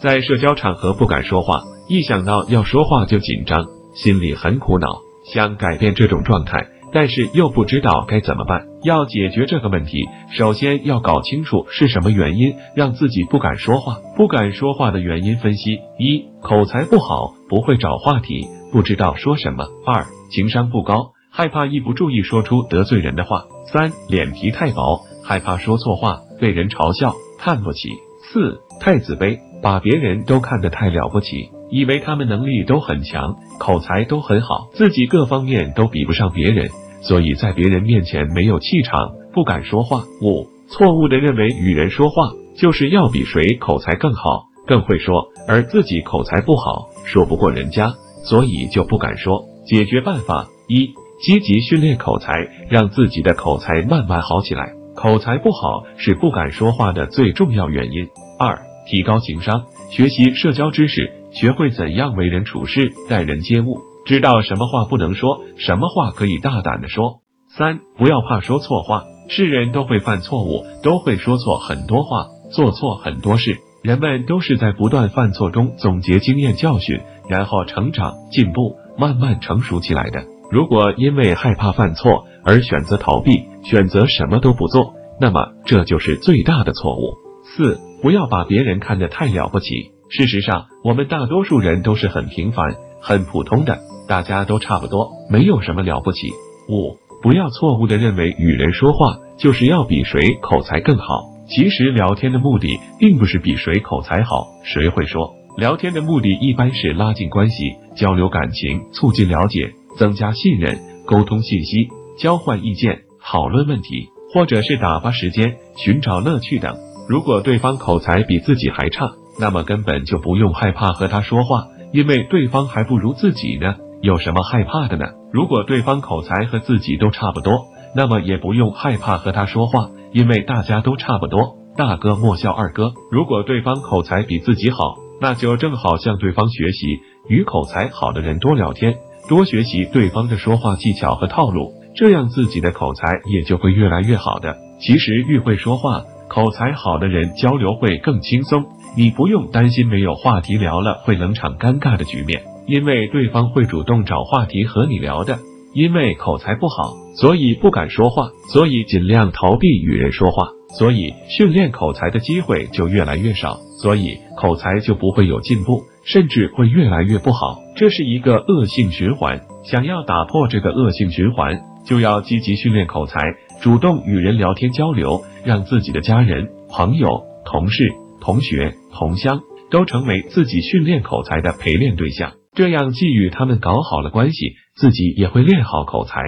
在社交场合不敢说话，一想到要说话就紧张，心里很苦恼，想改变这种状态，但是又不知道该怎么办。要解决这个问题，首先要搞清楚是什么原因让自己不敢说话。不敢说话的原因分析：一、口才不好，不会找话题，不知道说什么；二、情商不高，害怕一不注意说出得罪人的话；三、脸皮太薄，害怕说错话被人嘲笑看不起；四、太自卑，把别人都看得太了不起，以为他们能力都很强，口才都很好，自己各方面都比不上别人。所以在别人面前没有气场，不敢说话。五、错误的认为与人说话就是要比谁口才更好，更会说，而自己口才不好，说不过人家，所以就不敢说。解决办法一：积极训练口才，让自己的口才慢慢好起来。口才不好是不敢说话的最重要原因。二、提高情商，学习社交知识，学会怎样为人处事、待人接物。知道什么话不能说，什么话可以大胆的说。三，不要怕说错话。是人都会犯错误，都会说错很多话，做错很多事。人们都是在不断犯错中总结经验教训，然后成长进步，慢慢成熟起来的。如果因为害怕犯错而选择逃避，选择什么都不做，那么这就是最大的错误。四，不要把别人看得太了不起。事实上，我们大多数人都是很平凡、很普通的。大家都差不多，没有什么了不起。五，不要错误的认为与人说话就是要比谁口才更好。其实聊天的目的并不是比谁口才好，谁会说。聊天的目的一般是拉近关系，交流感情，促进了解，增加信任，沟通信息，交换意见，讨论问题，或者是打发时间，寻找乐趣等。如果对方口才比自己还差，那么根本就不用害怕和他说话，因为对方还不如自己呢。有什么害怕的呢？如果对方口才和自己都差不多，那么也不用害怕和他说话，因为大家都差不多。大哥莫笑二哥。如果对方口才比自己好，那就正好向对方学习，与口才好的人多聊天，多学习对方的说话技巧和套路，这样自己的口才也就会越来越好的。其实越会说话，口才好的人交流会更轻松，你不用担心没有话题聊了会冷场尴尬的局面。因为对方会主动找话题和你聊的，因为口才不好，所以不敢说话，所以尽量逃避与人说话，所以训练口才的机会就越来越少，所以口才就不会有进步，甚至会越来越不好，这是一个恶性循环。想要打破这个恶性循环，就要积极训练口才，主动与人聊天交流，让自己的家人、朋友、同事、同学、同乡都成为自己训练口才的陪练对象。这样，既与他们搞好了关系，自己也会练好口才。